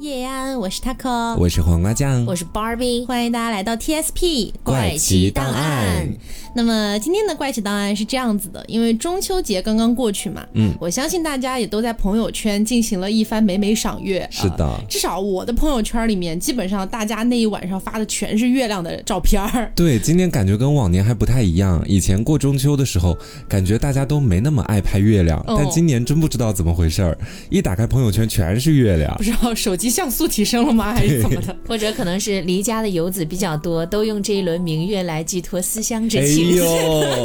叶安，我是 Taco，我是黄瓜酱，我是 Barbie，欢迎大家来到 TSP 怪奇档案。那么今天的怪奇档案是这样子的，因为中秋节刚刚过去嘛，嗯，我相信大家也都在朋友圈进行了一番美美赏月。是的，至少我的朋友圈里面，基本上大家那一晚上发的全是月亮的照片儿。对，今年感觉跟往年还不太一样。以前过中秋的时候，感觉大家都没那么爱拍月亮，但今年真不知道怎么回事儿，一打开朋友圈全是月亮。不知道手机。像素提升了吗？还是怎么的？或者可能是？离家的游子比较多，都用这一轮明月来寄托思乡之情。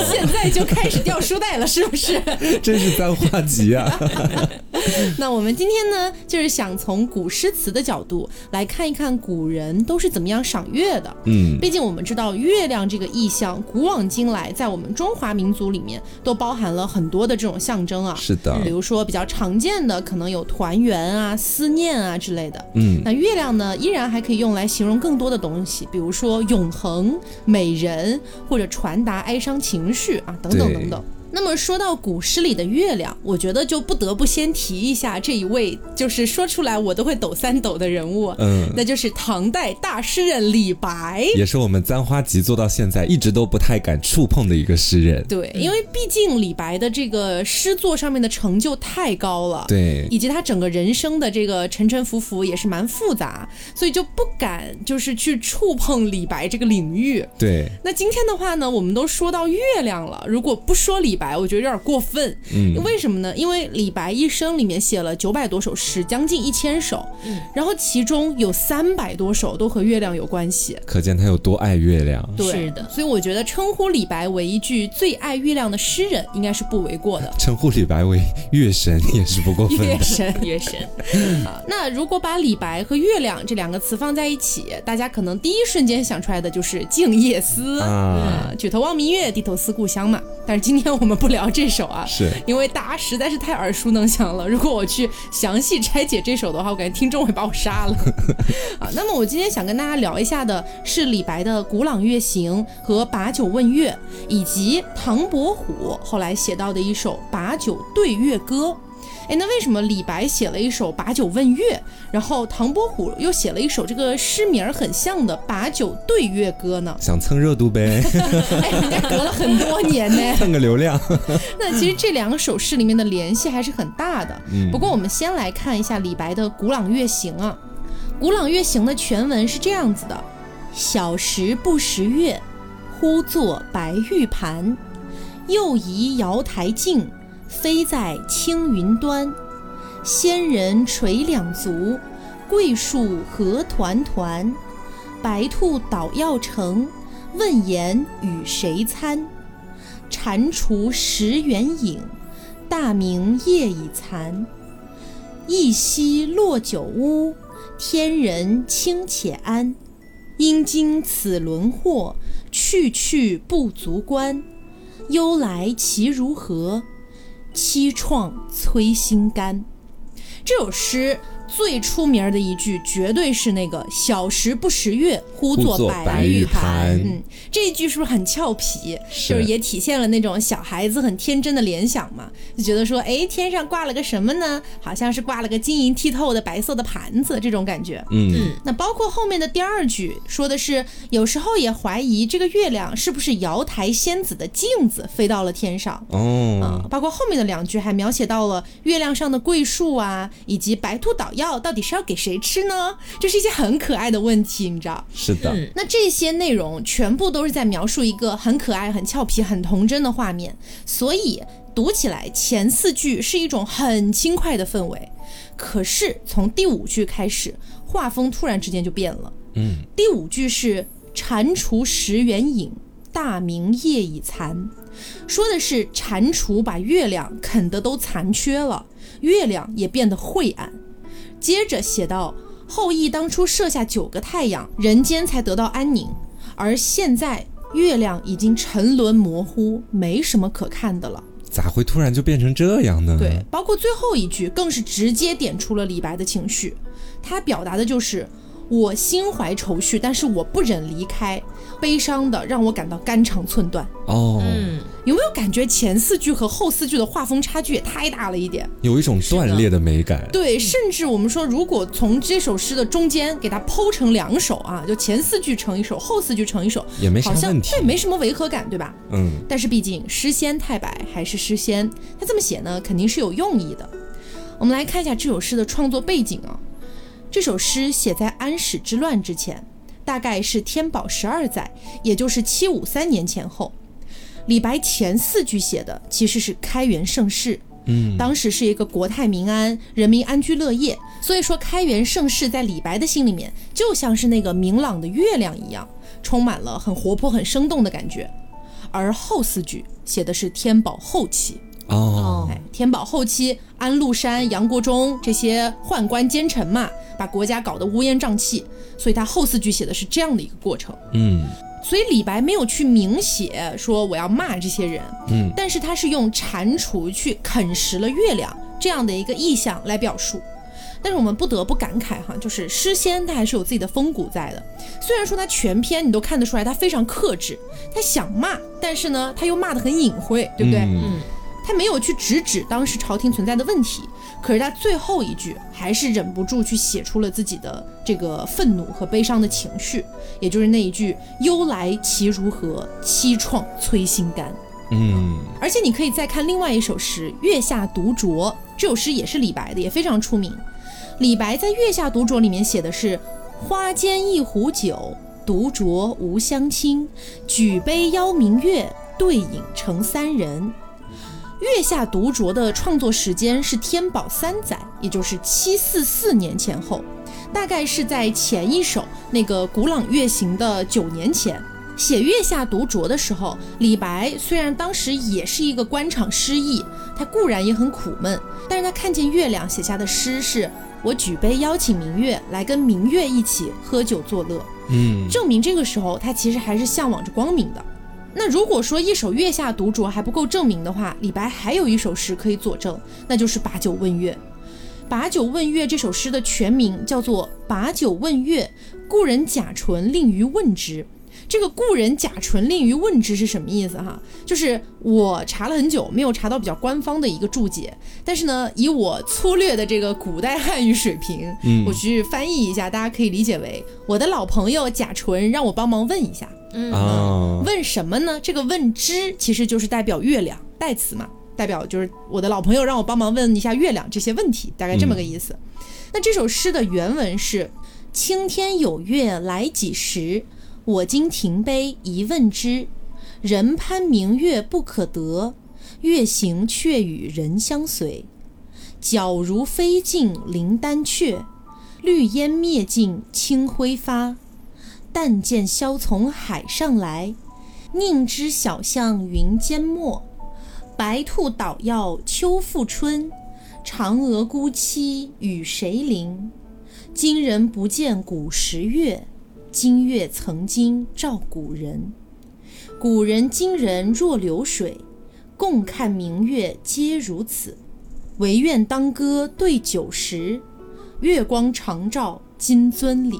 现在就开始掉书袋了，是？不是？真是？簪花集啊！那我们今天呢，就是想从古诗词的角度来看一看古人都是怎么样赏月的。嗯，毕竟我们知道月亮这个意象，古往今来在我们中华民族里面都包含了很多的这种象征啊。是的，比如说比较常见的，可能有团圆啊、思念啊之类的。嗯，那月亮呢，依然还可以用来形容更多的东西，比如说永恒、美人，或者传达哀伤情绪啊，等等等等。那么说到古诗里的月亮，我觉得就不得不先提一下这一位，就是说出来我都会抖三抖的人物，嗯，那就是唐代大诗人李白，也是我们簪花集做到现在一直都不太敢触碰的一个诗人。对，因为毕竟李白的这个诗作上面的成就太高了，对，以及他整个人生的这个沉沉浮浮也是蛮复杂，所以就不敢就是去触碰李白这个领域。对，那今天的话呢，我们都说到月亮了，如果不说李。白，我觉得有点过分。嗯，为什么呢？因为李白一生里面写了九百多首诗，将近一千首。嗯，然后其中有三百多首都和月亮有关系，可见他有多爱月亮。对，是的。所以我觉得称呼李白为一句最爱月亮的诗人，应该是不为过的。称呼李白为月神也是不过分。月神，月神。那如果把李白和月亮这两个词放在一起，大家可能第一瞬间想出来的就是《静夜思》啊，举头望明月，低头思故乡嘛。但是今天我们不聊这首啊，是因为大家实在是太耳熟能详了。如果我去详细拆解这首的话，我感觉听众会把我杀了。啊，那么我今天想跟大家聊一下的是李白的《古朗月行》和《把酒问月》，以及唐伯虎后来写到的一首《把酒对月歌》。哎，那为什么李白写了一首《把酒问月》，然后唐伯虎又写了一首这个诗名很像的《把酒对月歌》呢？想蹭热度呗。哎，人家隔了很多年呢。蹭个流量。那其实这两首诗里面的联系还是很大的。嗯。不过我们先来看一下李白的《古朗月行》啊，《古朗月行》的全文是这样子的：小时不识月，呼作白玉盘，又疑瑶台镜。飞在青云端，仙人垂两足，桂树何团团。白兔捣药成，问言与谁餐？蟾蜍蚀圆影，大明夜已残。一夕落九乌，天人清且安。应经此轮祸，去去不足观。忧来其如何？凄怆摧心肝，这首诗。最出名的一句绝对是那个“小时不识月，呼作白玉盘”。嗯，这一句是不是很俏皮？就是也体现了那种小孩子很天真的联想嘛，就觉得说，哎，天上挂了个什么呢？好像是挂了个晶莹剔透的白色的盘子，这种感觉。嗯，那包括后面的第二句说的是，有时候也怀疑这个月亮是不是瑶台仙子的镜子飞到了天上。哦，啊，包括后面的两句还描写到了月亮上的桂树啊，以及白兔捣药。药到底是要给谁吃呢？这是一些很可爱的问题，你知道？是的。那这些内容全部都是在描述一个很可爱、很俏皮、很童真的画面，所以读起来前四句是一种很轻快的氛围。可是从第五句开始，画风突然之间就变了。嗯。第五句是“蟾蜍食圆影，大明夜已残”，说的是蟾蜍把月亮啃得都残缺了，月亮也变得晦暗。接着写道：“后羿当初射下九个太阳，人间才得到安宁。而现在月亮已经沉沦模糊，没什么可看的了。咋会突然就变成这样呢？对，包括最后一句，更是直接点出了李白的情绪。他表达的就是我心怀愁绪，但是我不忍离开，悲伤的让我感到肝肠寸断。哦，有没有感觉前四句和后四句的画风差距也太大了一点？有一种断裂的美感。对，甚至我们说，如果从这首诗的中间给它剖成两首啊，就前四句成一首，后四句成一首，也没啥问题，对，没什么违和感，对吧？嗯。但是毕竟诗仙太白还是诗仙，他这么写呢，肯定是有用意的。我们来看一下这首诗的创作背景啊。这首诗写在安史之乱之前，大概是天宝十二载，也就是七五三年前后。李白前四句写的其实是开元盛世，嗯，当时是一个国泰民安、人民安居乐业，所以说开元盛世在李白的心里面就像是那个明朗的月亮一样，充满了很活泼、很生动的感觉。而后四句写的是天宝后期，哦，哎，天宝后期，安禄山、杨国忠这些宦官奸臣嘛，把国家搞得乌烟瘴气，所以他后四句写的是这样的一个过程，嗯。所以李白没有去明写说我要骂这些人，嗯，但是他是用蟾蜍去啃食了月亮这样的一个意象来表述。但是我们不得不感慨哈，就是诗仙他还是有自己的风骨在的。虽然说他全篇你都看得出来他非常克制，他想骂，但是呢他又骂得很隐晦，对不对？嗯。他没有去直指当时朝廷存在的问题，可是他最后一句还是忍不住去写出了自己的这个愤怒和悲伤的情绪，也就是那一句“忧来其如何，凄怆摧心肝”。嗯，而且你可以再看另外一首诗《月下独酌》，这首诗也是李白的，也非常出名。李白在《月下独酌》里面写的是：“花间一壶酒，独酌无相亲。举杯邀明月，对影成三人。”月下独酌的创作时间是天宝三载，也就是七四四年前后，大概是在前一首那个《古朗月行》的九年前。写月下独酌的时候，李白虽然当时也是一个官场失意，他固然也很苦闷，但是他看见月亮写下的诗是“我举杯邀请明月，来跟明月一起喝酒作乐”，嗯，证明这个时候他其实还是向往着光明的。那如果说一首月下独酌还不够证明的话，李白还有一首诗可以佐证，那就是把酒问月。把酒问月这首诗的全名叫做《把酒问月》，故人贾纯令于问之。这个故人贾纯令于问之是什么意思哈？就是我查了很久，没有查到比较官方的一个注解。但是呢，以我粗略的这个古代汉语水平，嗯，我去翻译一下，大家可以理解为我的老朋友贾纯让我帮忙问一下。嗯，问什么呢？这个问之其实就是代表月亮代词嘛，代表就是我的老朋友让我帮忙问一下月亮这些问题，大概这么个意思。那这首诗的原文是：青天有月来几时？我今停杯一问之，人攀明月不可得，月行却与人相随。皎如飞镜临丹阙，绿烟灭尽清辉发。但见萧从海上来，宁知晓向云间没。白兔捣药秋复春，嫦娥孤栖与谁邻？今人不见古时月。今月曾经照古人，古人今人若流水，共看明月皆如此。唯愿当歌对酒时，月光长照金樽里。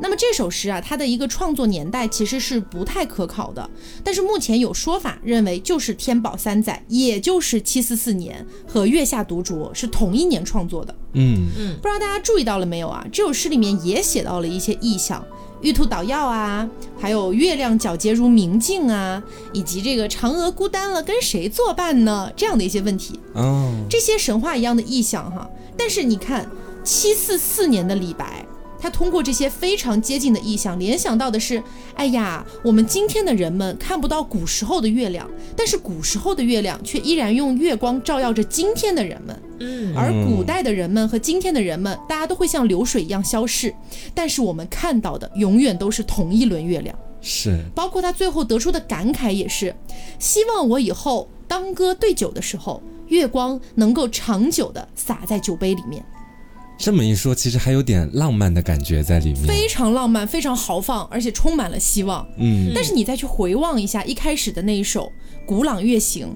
那么这首诗啊，它的一个创作年代其实是不太可考的，但是目前有说法认为就是天宝三载，也就是七四四年和月下独酌是同一年创作的。嗯嗯，不知道大家注意到了没有啊？这首诗里面也写到了一些意象，玉兔捣药啊，还有月亮皎洁如明镜啊，以及这个嫦娥孤单了跟谁作伴呢？这样的一些问题。哦，这些神话一样的意象哈，但是你看七四四年的李白。他通过这些非常接近的意象，联想到的是，哎呀，我们今天的人们看不到古时候的月亮，但是古时候的月亮却依然用月光照耀着今天的人们。嗯，而古代的人们和今天的人们，大家都会像流水一样消逝，但是我们看到的永远都是同一轮月亮。是，包括他最后得出的感慨也是，希望我以后当歌对酒的时候，月光能够长久的洒在酒杯里面。这么一说，其实还有点浪漫的感觉在里面，非常浪漫，非常豪放，而且充满了希望。嗯，但是你再去回望一下一开始的那一首《古朗月行》，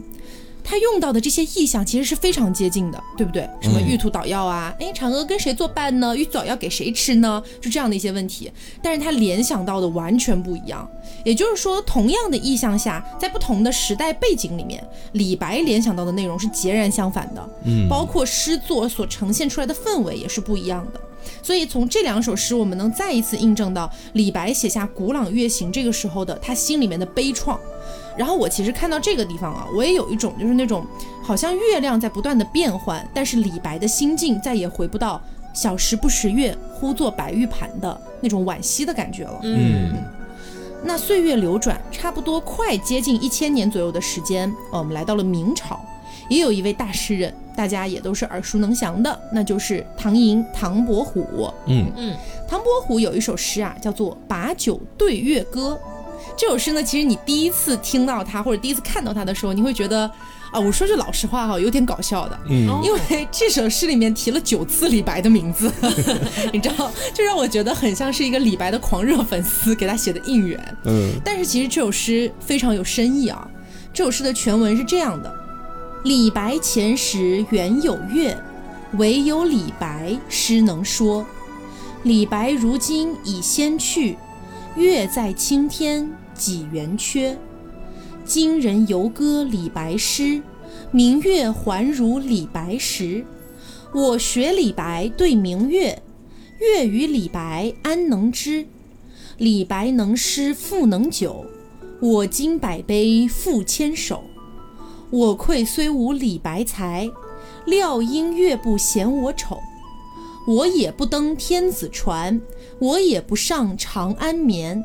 他用到的这些意象其实是非常接近的，对不对？什么玉兔捣药啊，哎，嫦娥跟谁作伴呢？玉兔捣药给谁吃呢？就这样的一些问题，但是他联想到的完全不一样。也就是说，同样的意象下，在不同的时代背景里面，李白联想到的内容是截然相反的。嗯，包括诗作所呈现出来的氛围也是不一样的。所以从这两首诗，我们能再一次印证到李白写下《古朗月行》这个时候的他心里面的悲怆。然后我其实看到这个地方啊，我也有一种就是那种好像月亮在不断的变换，但是李白的心境再也回不到“小时不识月，呼作白玉盘”的那种惋惜的感觉了。嗯，那岁月流转，差不多快接近一千年左右的时间，呃，我们来到了明朝，也有一位大诗人，大家也都是耳熟能详的，那就是唐寅唐伯虎。嗯嗯，唐伯虎有一首诗啊，叫做《把酒对月歌》。这首诗呢，其实你第一次听到它或者第一次看到它的时候，你会觉得啊，我说句老实话哈，有点搞笑的，嗯因为这首诗里面提了九次李白的名字，你知道，就让我觉得很像是一个李白的狂热粉丝给他写的应援。嗯但是其实这首诗非常有深意啊。这首诗的全文是这样的：李白前时原有月，唯有李白诗能说。李白如今已先去，月在青天几圆缺。今人犹歌李白诗，明月还如李白时。我学李白对明月，月与李白安能知？李白能诗复能酒，我今百杯复千首。我愧虽无李白才，料应月不嫌我丑。我也不登天子船，我也不上长安眠。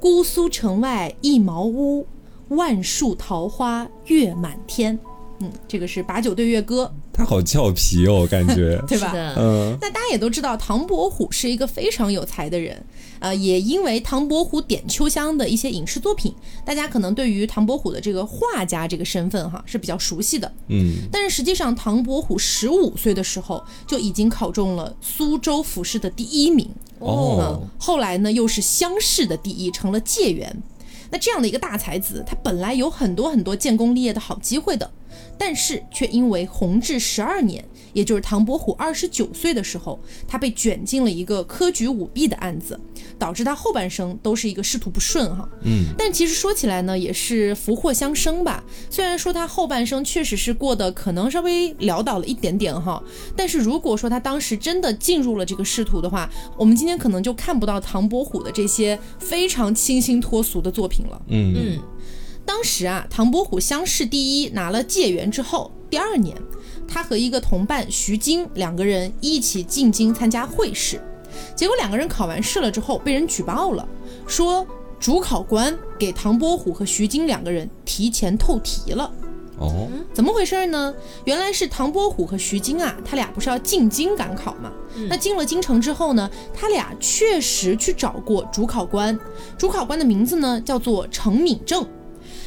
姑苏城外一茅屋，万树桃花月满天。嗯，这个是《把酒对月歌他好俏皮哦，感觉 》，对吧？嗯那大家也都知道，唐伯虎是一个非常有才的人，呃，也因为唐伯虎点秋香的一些影视作品，大家可能对于唐伯虎的这个画家这个身份哈是比较熟悉的。嗯但是实际上，唐伯虎十五岁的时候就已经考中了苏州府试的第一名，哦嗯，后来呢又是乡试的第一，成了解元。那这样的一个大才子，他本来有很多很多建功立业的好机会的，但是却因为弘治十二年，也就是唐伯虎二十九岁的时候，他被卷进了一个科举舞弊的案子，导致他后半生都是一个仕途不顺哈。嗯但其实说起来呢，也是福祸相生吧。虽然说他后半生确实是过得可能稍微潦倒了一点点哈，但是如果说他当时真的进入了这个仕途的话，我们今天可能就看不到唐伯虎的这些非常清新脱俗的作品了。嗯嗯当时啊，唐伯虎乡试第一，拿了解元之后，第二年，他和一个同伴徐经两个人一起进京参加会试，结果两个人考完试了之后，被人举报了，说主考官给唐伯虎和徐经两个人提前透题了。哦怎么回事呢？原来是唐伯虎和徐经啊，他俩不是要进京赶考嘛？那进了京城之后呢，他俩确实去找过主考官，主考官的名字呢叫做程敏正。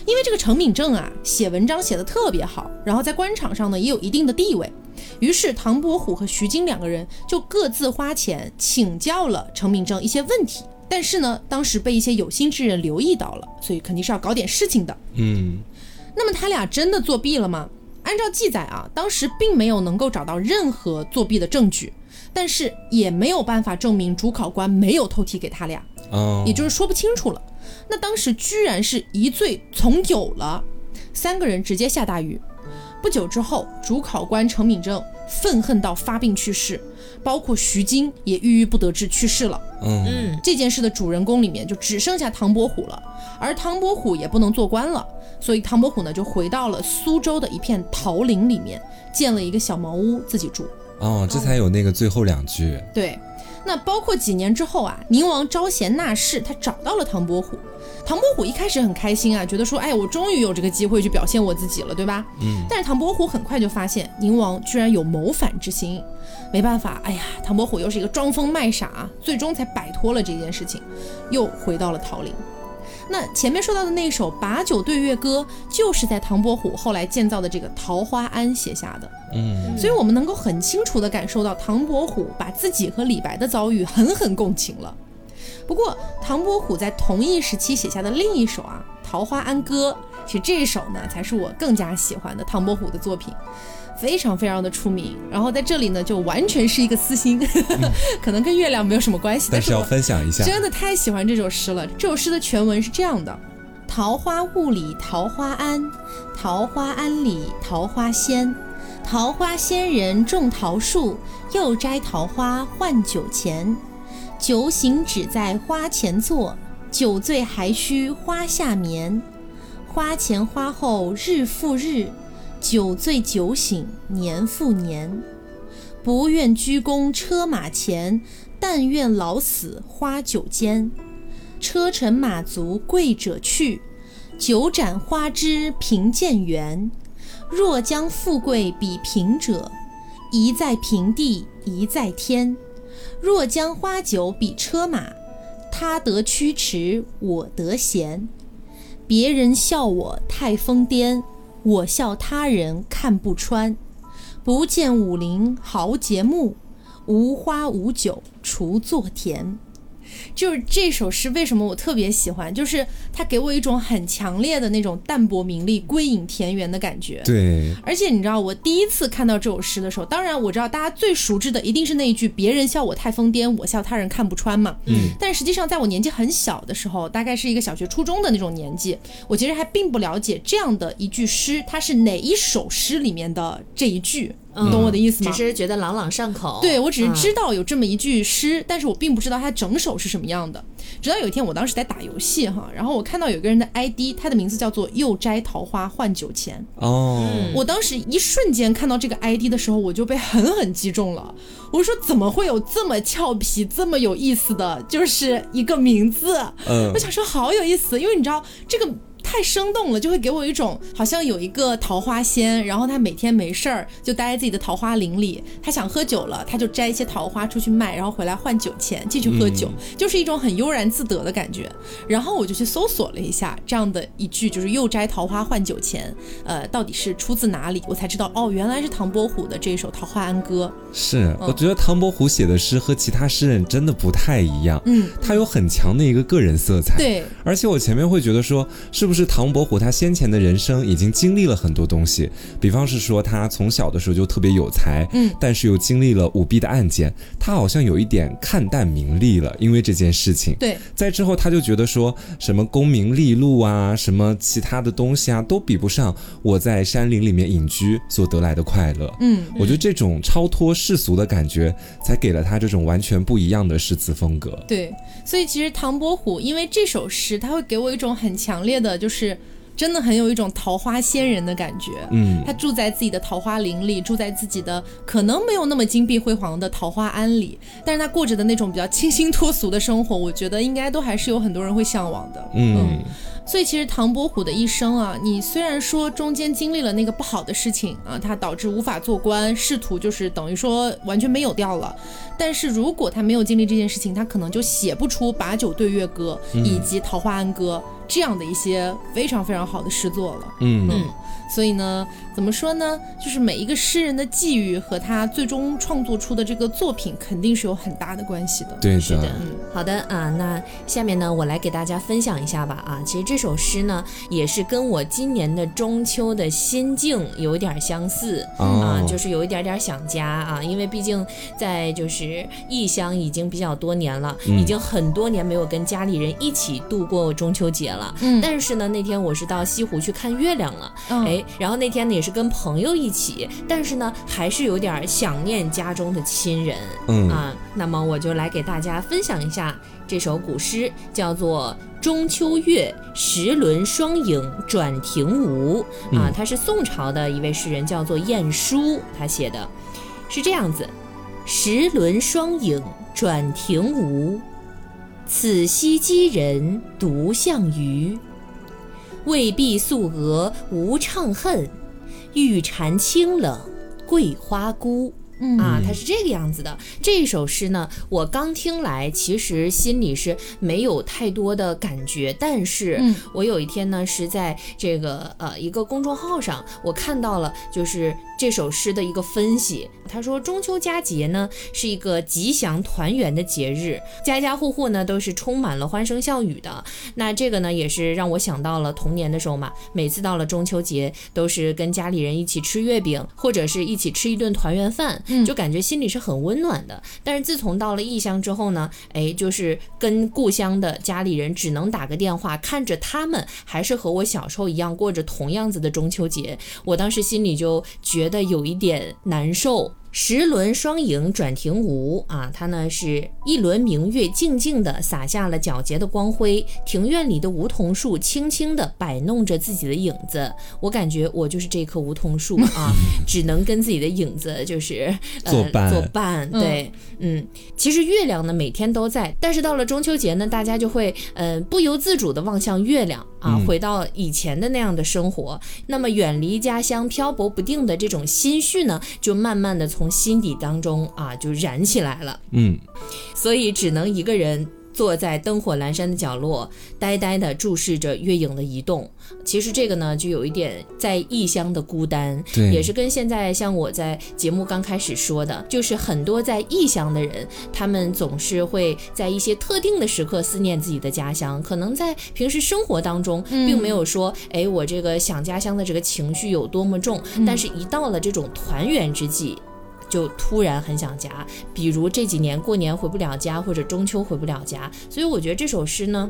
因为这个程敏正啊，写文章写得特别好，然后在官场上呢也有一定的地位。于是唐伯虎和徐经两个人就各自花钱请教了程敏正一些问题，但是呢，当时被一些有心之人留意到了，所以肯定是要搞点事情的。嗯那么他俩真的作弊了吗？按照记载啊，当时并没有能够找到任何作弊的证据，但是也没有办法证明主考官没有偷题给他俩，哦，也就是说不清楚了。那当时居然是一罪从有了，三个人直接下大狱。不久之后，主考官程敏正愤恨到发病去世，包括徐晶也郁郁不得志去世了。嗯嗯这件事的主人公里面就只剩下唐伯虎了，而唐伯虎也不能做官了，所以唐伯虎呢就回到了苏州的一片桃林里面，建了一个小茅屋自己住。哦，这才有那个最后两句。对，那包括几年之后啊，宁王招贤纳士，他找到了唐伯虎。唐伯虎一开始很开心啊，觉得说，哎，我终于有这个机会去表现我自己了，对吧？嗯。但是唐伯虎很快就发现宁王居然有谋反之心，没办法，哎呀，唐伯虎又是一个装疯卖傻啊，最终才摆脱了这件事情，又回到了桃林。那前面说到的那首《把酒对月歌》，就是在唐伯虎后来建造的这个桃花庵写下的。嗯所以我们能够很清楚地感受到唐伯虎把自己和李白的遭遇狠狠共情了。不过，唐伯虎在同一时期写下的另一首啊《桃花庵歌》，其实这一首呢，才是我更加喜欢的唐伯虎的作品。非常非常的出名，然后在这里呢，就完全是一个私心，可能跟月亮没有什么关系，但是要分享一下，真的太喜欢这首诗了。这首诗的全文是这样的：桃花坞里桃花庵，桃花庵里桃花仙，桃花仙人种桃树，又摘桃花换酒钱。酒醒只在花前坐，酒醉还需花下眠。花前花后日复日。酒醉酒醒年复年，不愿鞠躬车马前，但愿老死花酒间。车尘马足贵者去，酒盏花枝贫贱缘。若将富贵比贫者，一在平地一在天。若将花酒比车马，他得驱驰我得闲。别人笑我太疯癫。我笑他人看不穿，不见武林豪杰墓，无花无酒锄作田。就是这首诗，为什么我特别喜欢？就是它给我一种很强烈的那种淡泊名利、归隐田园的感觉。对，而且你知道，我第一次看到这首诗的时候，当然我知道大家最熟知的一定是那一句“别人笑我太疯癫，我笑他人看不穿”嘛。嗯。但实际上，在我年纪很小的时候，大概是一个小学、初中的那种年纪，我其实还并不了解这样的一句诗，它是哪一首诗里面的这一句。你懂我的意思吗？只是觉得朗朗上口。对，我只是知道有这么一句诗，但是我并不知道它整首是什么样的。直到有一天，我当时在打游戏哈，然后我看到有个人的 ID，他的名字叫做“又摘桃花换酒钱”。哦，我当时一瞬间看到这个 ID 的时候，我就被狠狠击中了。我说怎么会有这么俏皮、这么有意思的就是一个名字？嗯，我想说好有意思，因为你知道这个。太生动了，就会给我一种好像有一个桃花仙，然后他每天没事儿就待在自己的桃花林里，他想喝酒了，他就摘一些桃花出去卖，然后回来换酒钱继续喝酒，就是一种很悠然自得的感觉。然后我就去搜索了一下这样的一句，就是又摘桃花换酒钱，呃，到底是出自哪里？我才知道哦，原来是唐伯虎的这首《桃花庵歌》。是，我觉得唐伯虎写的诗和其他诗人真的不太一样，嗯，他有很强的一个个人色彩。对，而且我前面会觉得说，是不是？唐伯虎他先前的人生已经经历了很多东西，比方是说他从小的时候就特别有才，嗯，但是又经历了舞弊的案件，他好像有一点看淡名利了，因为这件事情。对，在之后他就觉得说什么功名利禄啊，什么其他的东西啊，都比不上我在山林里面隐居所得来的快乐。嗯，我觉得这种超脱世俗的感觉，才给了他这种完全不一样的诗词风格。对，所以其实唐伯虎因为这首诗，他会给我一种很强烈的，就是。是，真的很有一种桃花仙人的感觉。嗯，他住在自己的桃花林里，住在自己的可能没有那么金碧辉煌的桃花庵里，但是他过着的那种比较清新脱俗的生活，我觉得应该都还是有很多人会向往的。嗯。所以其实唐伯虎的一生啊，你虽然说中间经历了那个不好的事情啊，他导致无法做官，仕途就是等于说完全没有掉了。但是如果他没有经历这件事情，他可能就写不出《把酒对月歌》以及《桃花庵歌》这样的一些非常非常好的诗作了。嗯。所以呢，怎么说呢？就是每一个诗人的际遇和他最终创作出的这个作品，肯定是有很大的关系的。对的，嗯，好的啊，那下面呢，我来给大家分享一下吧。啊，其实这首诗呢，也是跟我今年的中秋的心境有点相似啊，就是有一点点想家啊，因为毕竟在就是异乡已经比较多年了，已经很多年没有跟家里人一起度过中秋节了。嗯，但是呢，那天我是到西湖去看月亮了，哎。然后那天呢也是跟朋友一起，但是呢还是有点想念家中的亲人，嗯。啊，那么我就来给大家分享一下这首古诗，叫做《中秋月十轮双影转庭梧》啊，他是宋朝的一位诗人，叫做晏殊，他写的。是这样子：十轮双影转庭梧，此夕羁人独向余。未必素娥无怅恨，玉蟾清冷桂花孤。啊，它是这个样子的。这首诗呢，我刚听来，其实心里是没有太多的感觉。但是，我有一天呢，是在这个呃一个公众号上，我看到了，就是。这首诗的一个分析。他说，中秋佳节呢是一个吉祥团圆的节日，家家户户呢都是充满了欢声笑语的。那这个呢也是让我想到了童年的时候嘛，每次到了中秋节，都是跟家里人一起吃月饼，或者是一起吃一顿团圆饭，就感觉心里是很温暖的。但是自从到了异乡之后呢，哎，就是跟故乡的家里人只能打个电话，看着他们还是和我小时候一样过着同样子的中秋节，我当时心里就觉得有一点难受。十轮双影转庭梧啊，它呢是一轮明月静静地洒下了皎洁的光辉，庭院里的梧桐树轻轻地摆弄着自己的影子，我感觉我就是这棵梧桐树啊，只能跟自己的影子就是作伴。作伴。对，嗯，其实月亮呢每天都在，但是到了中秋节呢，大家就会嗯不由自主地望向月亮啊，回到以前的那样的生活，那么远离家乡漂泊不定的这种心绪呢，就慢慢的从从心底当中啊，就燃起来了。嗯，所以只能一个人坐在灯火阑珊的角落，呆呆地注视着月影的移动。其实这个呢，就有一点在异乡的孤单，也是跟现在像我在节目刚开始说的，就是很多在异乡的人，他们总是会在一些特定的时刻思念自己的家乡。可能在平时生活当中，并没有说，哎，我这个想家乡的这个情绪有多么重，但是一到了这种团圆之际。就突然很想家，比如这几年过年回不了家，或者中秋回不了家，所以我觉得这首诗呢，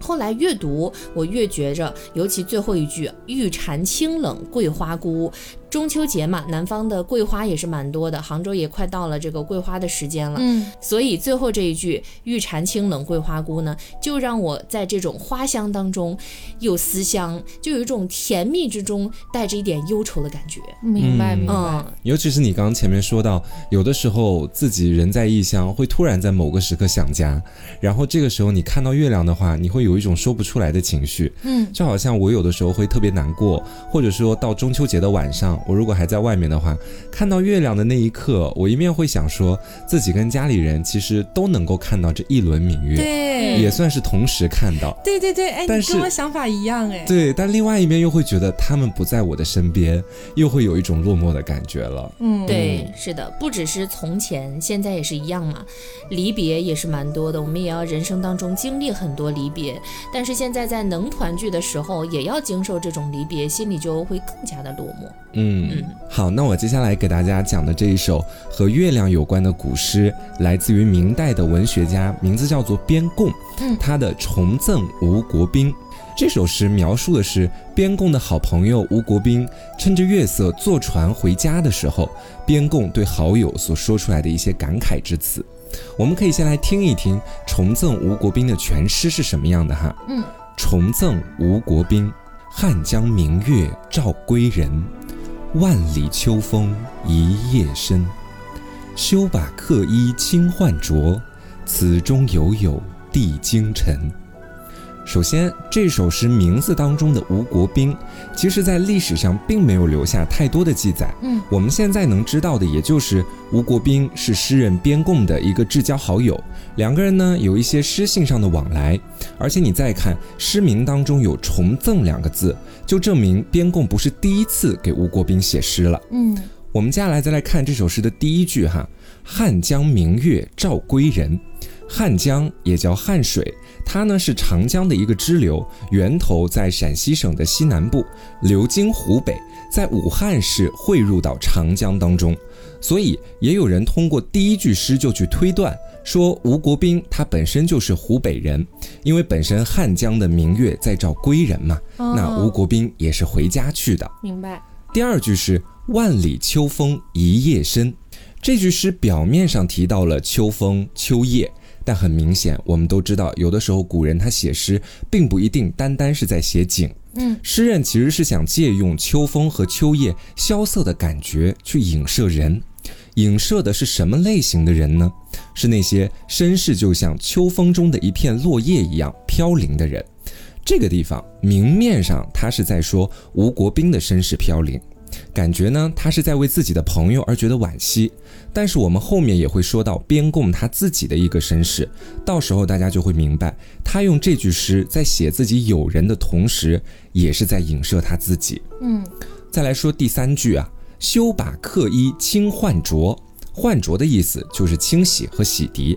后来越读我越觉着，尤其最后一句“玉蝉清冷桂花孤”。中秋节嘛，南方的桂花也是蛮多的，杭州也快到了这个桂花的时间了。嗯，所以最后这一句“玉蟾清冷桂花孤”呢，就让我在这种花香当中有思乡，就有一种甜蜜之中带着一点忧愁的感觉。明白，明白。尤其是你刚刚前面说到，有的时候自己人在异乡，会突然在某个时刻想家，然后这个时候你看到月亮的话，你会有一种说不出来的情绪。嗯，就好像我有的时候会特别难过，或者说到中秋节的晚上。我如果还在外面的话，看到月亮的那一刻，我一面会想说自己跟家里人其实都能够看到这一轮明月，对，也算是同时看到。对对对，哎，但是跟我想法一样哎。对，但另外一面又会觉得他们不在我的身边，又会有一种落寞的感觉了。嗯，对，是的，不只是从前，现在也是一样嘛。离别也是蛮多的，我们也要人生当中经历很多离别，但是现在在能团聚的时候，也要经受这种离别，心里就会更加的落寞。嗯。嗯，好，那我接下来给大家讲的这一首和月亮有关的古诗，来自于明代的文学家，名字叫做边贡。嗯，他的《重赠吴国宾》这首诗描述的是边贡的好朋友吴国宾趁着月色坐船回家的时候，边贡对好友所说出来的一些感慨之词。我们可以先来听一听《重赠吴国宾》的全诗是什么样的哈。嗯，《重赠吴国宾》，汉江明月照归人。万里秋风一夜深，休把客衣轻换着，此中犹有帝京尘。首先，这首诗名字当中的吴国兵，其实在历史上并没有留下太多的记载。嗯，我们现在能知道的，也就是吴国兵是诗人边贡的一个至交好友，两个人呢有一些诗信上的往来。而且你再看诗名当中有“重赠”两个字，就证明边贡不是第一次给吴国兵写诗了。嗯，我们接下来再来看这首诗的第一句哈：“汉江明月照归人。”汉江也叫汉水。它呢是长江的一个支流，源头在陕西省的西南部，流经湖北，在武汉市汇入到长江当中。所以也有人通过第一句诗就去推断，说吴国斌他本身就是湖北人，因为本身汉江的明月在照归人嘛，那吴国斌也是回家去的。明白。第二句是万里秋风一夜深，这句诗表面上提到了秋风秋夜。但很明显，我们都知道，有的时候古人他写诗，并不一定单单是在写景。嗯，诗人其实是想借用秋风和秋叶萧瑟的感觉去影射人，影射的是什么类型的人呢？是那些身世就像秋风中的一片落叶一样飘零的人。这个地方明面上他是在说吴国斌的身世飘零。感觉呢，他是在为自己的朋友而觉得惋惜，但是我们后面也会说到边贡他自己的一个身世，到时候大家就会明白，他用这句诗在写自己友人的同时，也是在影射他自己。嗯，再来说第三句啊，修把客衣轻换着。换着的意思就是清洗和洗涤。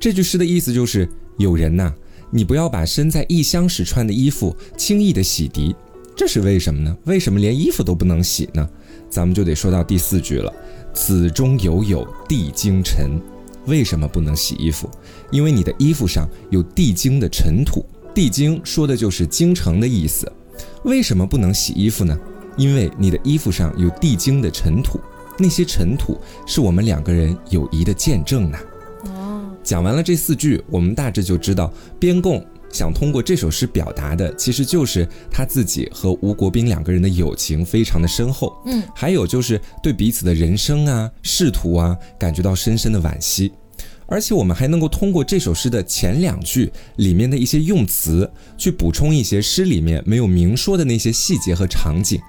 这句诗的意思就是，友人呐，你不要把身在异乡时穿的衣服轻易的洗涤。这是为什么呢？为什么连衣服都不能洗呢？咱们就得说到第四句了。此中犹有地精尘。为什么不能洗衣服？因为你的衣服上有地精的尘土。地精说的就是京城的意思。为什么不能洗衣服呢？因为你的衣服上有地精的尘土。那些尘土是我们两个人友谊的见证呐。哦，讲完了这四句，我们大致就知道边贡想通过这首诗表达的，其实就是他自己和吴国斌两个人的友情非常的深厚。嗯，还有就是对彼此的人生啊、仕途啊，感觉到深深的惋惜。而且我们还能够通过这首诗的前两句里面的一些用词，去补充一些诗里面没有明说的那些细节和场景。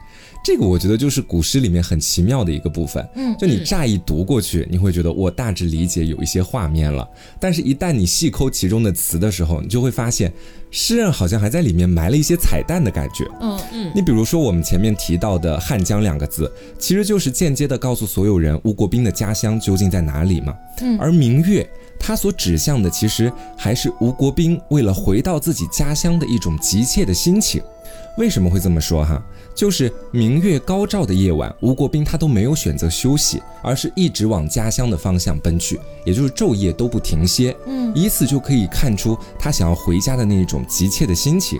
这个我觉得就是古诗里面很奇妙的一个部分，嗯，就你乍一读过去，你会觉得我大致理解有一些画面了，但是，一旦你细抠其中的词的时候，你就会发现，诗人好像还在里面埋了一些彩蛋的感觉，嗯嗯。你比如说我们前面提到的“汉江”两个字，其实就是间接的告诉所有人吴国斌的家乡究竟在哪里嘛，嗯。而明月，它所指向的其实还是吴国斌为了回到自己家乡的一种急切的心情。为什么会这么说哈？就是明月高照的夜晚，吴国斌他都没有选择休息，而是一直往家乡的方向奔去，也就是昼夜都不停歇。嗯，以此就可以看出他想要回家的那一种急切的心情。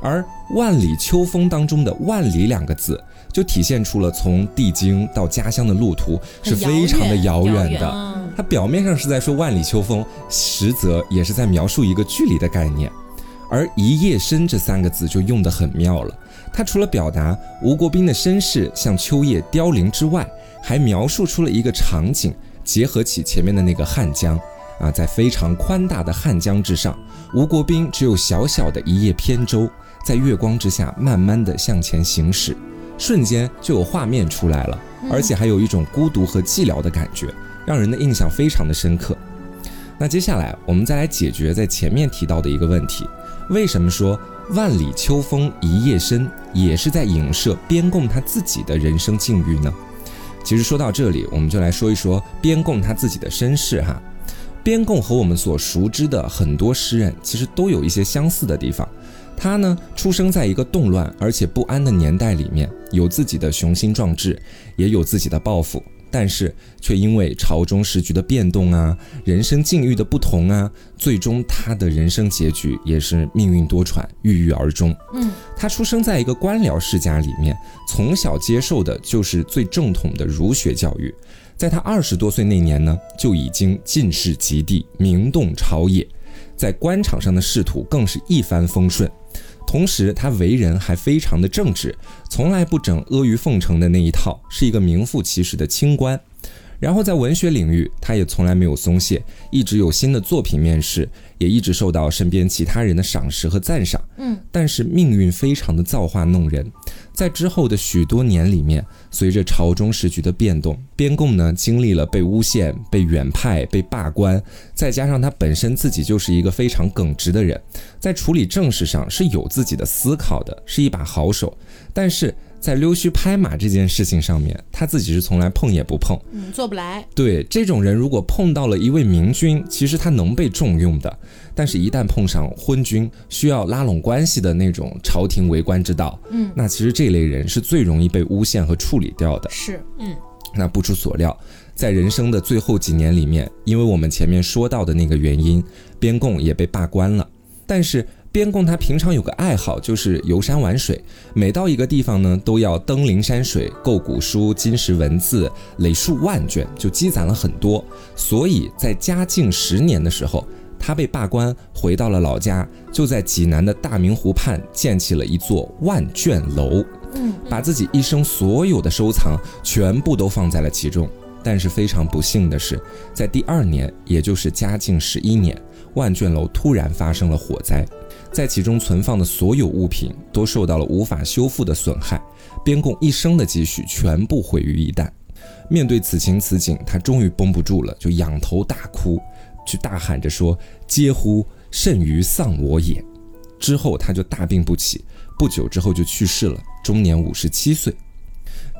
而“万里秋风”当中的“万里”两个字，就体现出了从地京到家乡的路途是非常的遥远的。它表面上是在说万里秋风，实则也是在描述一个距离的概念。而“一夜深”这三个字就用得很妙了。它除了表达吴国斌的身世像秋叶凋零之外，还描述出了一个场景，结合起前面的那个汉江，啊，在非常宽大的汉江之上，吴国斌只有小小的一叶扁舟，在月光之下慢慢的向前行驶，瞬间就有画面出来了，而且还有一种孤独和寂寥的感觉，让人的印象非常的深刻。那接下来我们再来解决在前面提到的一个问题，为什么说？万里秋风一夜深，也是在影射边贡他自己的人生境遇呢。其实说到这里，我们就来说一说边贡他自己的身世哈。边贡和我们所熟知的很多诗人，其实都有一些相似的地方。他呢，出生在一个动乱而且不安的年代里面，有自己的雄心壮志，也有自己的抱负。但是却因为朝中时局的变动啊，人生境遇的不同啊，最终他的人生结局也是命运多舛，郁郁而终。嗯，他出生在一个官僚世家里面，从小接受的就是最正统的儒学教育。在他二十多岁那年呢，就已经进士及第，名动朝野，在官场上的仕途更是一帆风顺。同时，他为人还非常的正直，从来不整阿谀奉承的那一套，是一个名副其实的清官。然后在文学领域，他也从来没有松懈，一直有新的作品面世，也一直受到身边其他人的赏识和赞赏。嗯，但是命运非常的造化弄人。在之后的许多年里面，随着朝中时局的变动，边贡呢经历了被诬陷、被远派、被罢官，再加上他本身自己就是一个非常耿直的人，在处理政事上是有自己的思考的，是一把好手，但是。在溜须拍马这件事情上面，他自己是从来碰也不碰，嗯，做不来。对这种人，如果碰到了一位明君，其实他能被重用的；但是，一旦碰上昏君，需要拉拢关系的那种朝廷为官之道，嗯，那其实这类人是最容易被诬陷和处理掉的。是，嗯，那不出所料，在人生的最后几年里面，因为我们前面说到的那个原因，边贡也被罢官了，但是。边贡他平常有个爱好，就是游山玩水。每到一个地方呢，都要登临山水，购古书、金石文字，累数万卷，就积攒了很多。所以在嘉靖十年的时候，他被罢官，回到了老家，就在济南的大明湖畔建起了一座万卷楼，嗯，把自己一生所有的收藏全部都放在了其中。但是非常不幸的是，在第二年，也就是嘉靖十一年，万卷楼突然发生了火灾。在其中存放的所有物品都受到了无法修复的损害，边贡一生的积蓄全部毁于一旦。面对此情此景，他终于绷不住了，就仰头大哭，去大喊着说：“嗟乎！甚于丧我也！”之后他就大病不起，不久之后就去世了，终年五十七岁。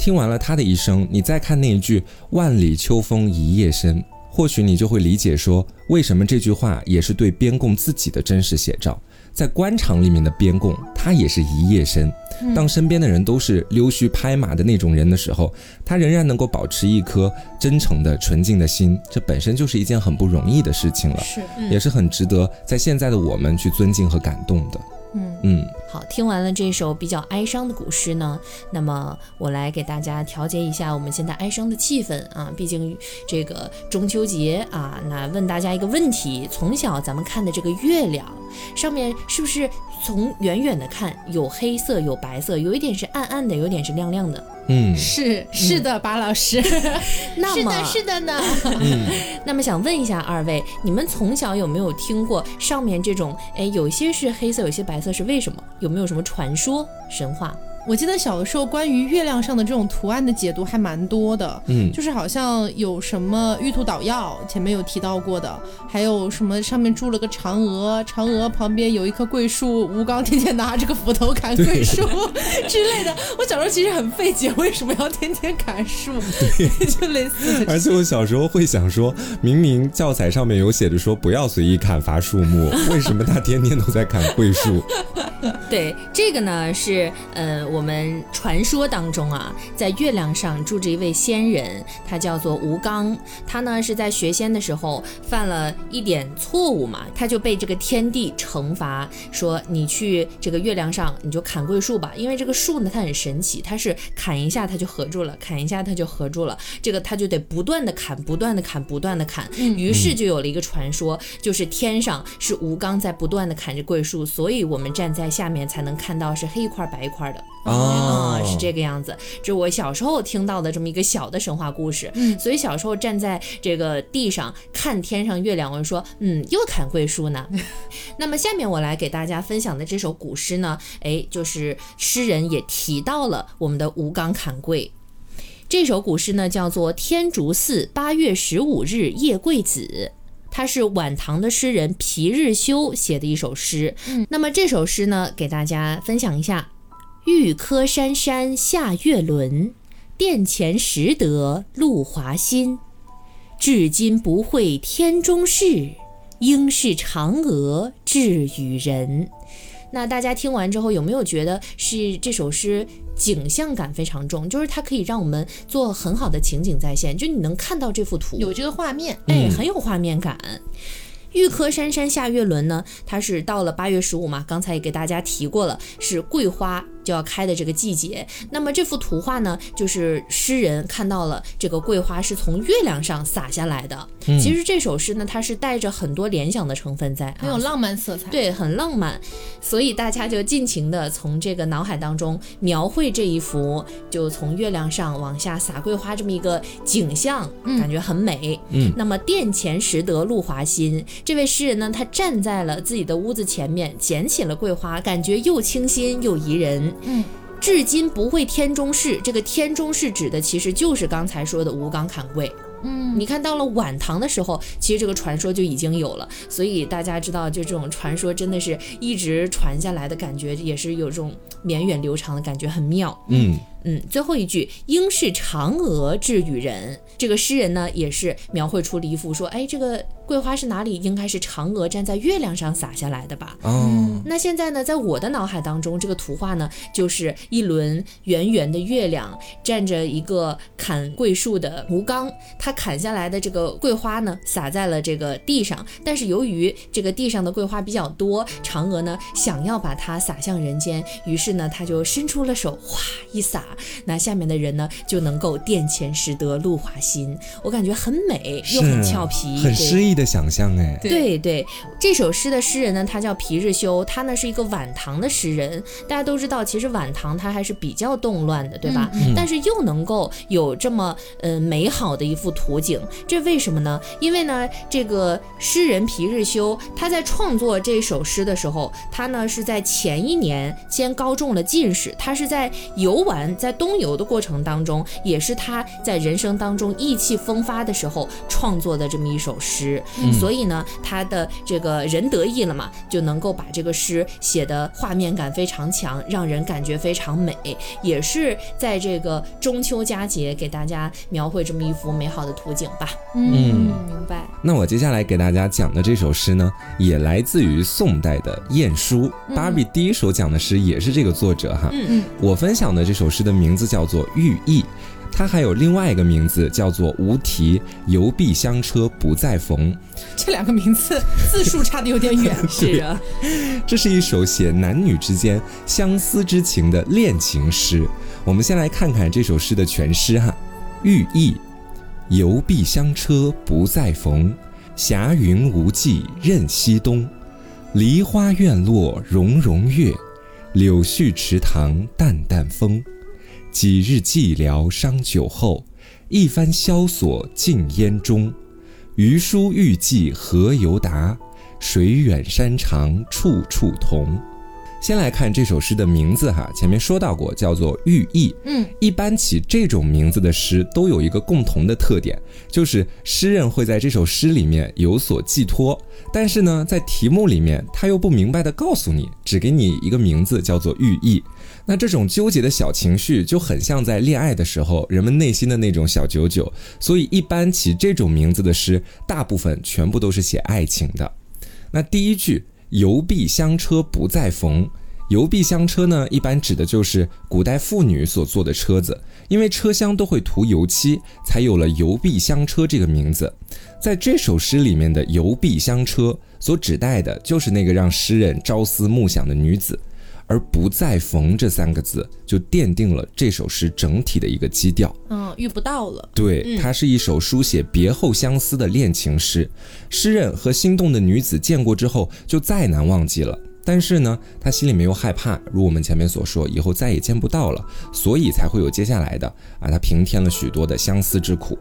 听完了他的一生，你再看那一句“万里秋风一夜深”，或许你就会理解说，为什么这句话也是对边贡自己的真实写照。在官场里面的边贡，他也是一夜身。当身边的人都是溜须拍马的那种人的时候，他仍然能够保持一颗真诚的、纯净的心，这本身就是一件很不容易的事情了，是，也是很值得在现在的我们去尊敬和感动的。嗯嗯，好，听完了这首比较哀伤的古诗呢，那么我来给大家调节一下我们现在哀伤的气氛啊。毕竟这个中秋节啊，那问大家一个问题：从小咱们看的这个月亮上面，是不是从远远的看有黑色有白色，有一点是暗暗的，有一点是亮亮的？嗯，是是的，巴老师，那么是的，是的呢。那么想问一下二位，你们从小有没有听过上面这种？哎，有些是黑色，有些白色，是为什么？有没有什么传说、神话？我记得小的时候，关于月亮上的这种图案的解读还蛮多的，嗯就是好像有什么玉兔捣药，前面有提到过的，还有什么上面住了个嫦娥，嫦娥旁边有一棵桂树，吴刚天天拿着个斧头砍桂树 之类的。我小时候其实很费解，为什么要天天砍树？就类似的。而且我小时候会想说，明明教材上面有写着说不要随意砍伐树木，为什么他天天都在砍桂树？对，这个呢是呃我们传说当中啊，在月亮上住着一位仙人，他叫做吴刚。他呢是在学仙的时候犯了一点错误嘛，他就被这个天帝惩罚，说你去这个月亮上你就砍桂树吧，因为这个树呢它很神奇，它是砍一下它就合住了，砍一下它就合住了，这个他就得不断的砍，不断的砍，不断的砍。于是就有了一个传说，就是天上是吴刚在不断的砍着桂树，所以我们站在下面才能看到是黑一块白一块的。哦啊，是这个样子。这是我小时候听到的这么一个小的神话故事。嗯，所以小时候站在这个地上看天上月亮，我就说，嗯，又砍桂树呢。那么下面我来给大家分享的这首古诗呢，哎，就是诗人也提到了我们的吴刚砍桂。这首古诗呢叫做《天竺寺八月十五日夜桂子》。它是晚唐的诗人皮日休写的一首诗。嗯，那么这首诗呢，给大家分享一下：玉柯珊珊下月轮，殿前识得露华新。至今不会天中事，应是嫦娥掷与人。那大家听完之后，有没有觉得是这首诗景象感非常重？就是它可以让我们做很好的情景再现，就你能看到这幅图，有这个画面，哎，很有画面感。玉柯珊珊下月轮呢，它是到了八月十五嘛，刚才也给大家提过了，是桂花就要开的这个季节。那么这幅图画呢，就是诗人看到了这个桂花是从月亮上洒下来的。其实这首诗呢，它是带着很多联想的成分在，很有浪漫色彩。对，很浪漫，所以大家就尽情的从这个脑海当中描绘这一幅，就从月亮上往下洒桂花这么一个景象，感觉很美。嗯，那么殿前拾得露华新，这位诗人呢，他站在了自己的屋子前面，捡起了桂花，感觉又清新又宜人。嗯。至今不会天中事，这个天中事指的其实就是刚才说的吴刚砍桂。嗯，你看到了晚唐的时候，其实这个传说就已经有了，所以大家知道，就这种传说真的是一直传下来的感觉，也是有这种绵远流长的感觉，很妙。嗯嗯，最后一句“应是嫦娥致与人”，这个诗人呢也是描绘出了一幅说，哎，这个桂花是哪里？应该是嫦娥站在月亮上洒下来的吧？哦，那现在呢，在我的脑海当中，这个图画呢，就是一轮圆圆的月亮，站着一个砍桂树的吴刚，他砍下来的这个桂花呢，洒在了这个地上。但是由于这个地上的桂花比较多，嫦娥呢想要把它洒向人间，于是呢，他就伸出了手，哗一洒，那下面的人呢就能够殿前拾得露华新。我感觉很美，又很俏皮，很诗意的想象哎。对对，这首诗的诗人呢，他叫皮日休，他呢是一个晚唐的诗人。大家都知道，其实晚唐他还是比较动乱的，对吧？但是又能够有这么呃美好的一幅图景，这为什么呢？因为呢，这个诗人皮日休他在创作这首诗的时候，他呢是在前一年先高中了进士，他是在游玩在东游的过程当中，也是他在人生当中意气风发的时候创作的这么一首诗。所以呢，他的这个人得意了嘛，就能够把这个诗写的画面感非常强，让人感觉非常美。也是在这个中秋佳节给大家描绘这么一幅美好的图景吧。嗯，明白。那我接下来给大家讲的这首诗呢，也来自于宋代的晏殊。芭比第一首讲的诗也是这个作者哈。嗯嗯。我分享的这首诗的名字叫做《寓意》，它还有另外一个名字叫做《无题游碧香车不再逢》。这两个名字字数差的有点远。是啊。这是一首写男女之间相思之情的恋情诗。我们先来看看这首诗的全诗哈，《寓意》。游碧香车不再逢，霞云无际任西东。梨花院落融融月，柳絮池塘淡淡风。几日寂寥伤酒后，一番萧索尽烟中。余书欲寄何由达？水远山长处处同。先来看这首诗的名字哈，前面说到过，叫做寓意。嗯，一般起这种名字的诗都有一个共同的特点，就是诗人会在这首诗里面有所寄托，但是呢，在题目里面他又不明白的告诉你，只给你一个名字叫做寓意。那这种纠结的小情绪就很像在恋爱的时候人们内心的那种小九九，所以一般起这种名字的诗，大部分全部都是写爱情的。那第一句。游碧香车不再逢，游碧香车呢，一般指的就是古代妇女所坐的车子，因为车厢都会涂油漆，才有了游碧香车这个名字。在这首诗里面的游碧香车所指代的就是那个让诗人朝思暮想的女子。而不再逢这三个字，就奠定了这首诗整体的一个基调。嗯，遇不到了。对，它是一首书写别后相思的恋情诗。诗人和心动的女子见过之后，就再难忘记了。但是呢，他心里面又害怕，如我们前面所说，以后再也见不到了，所以才会有接下来的啊，他平添了许多的相思之苦。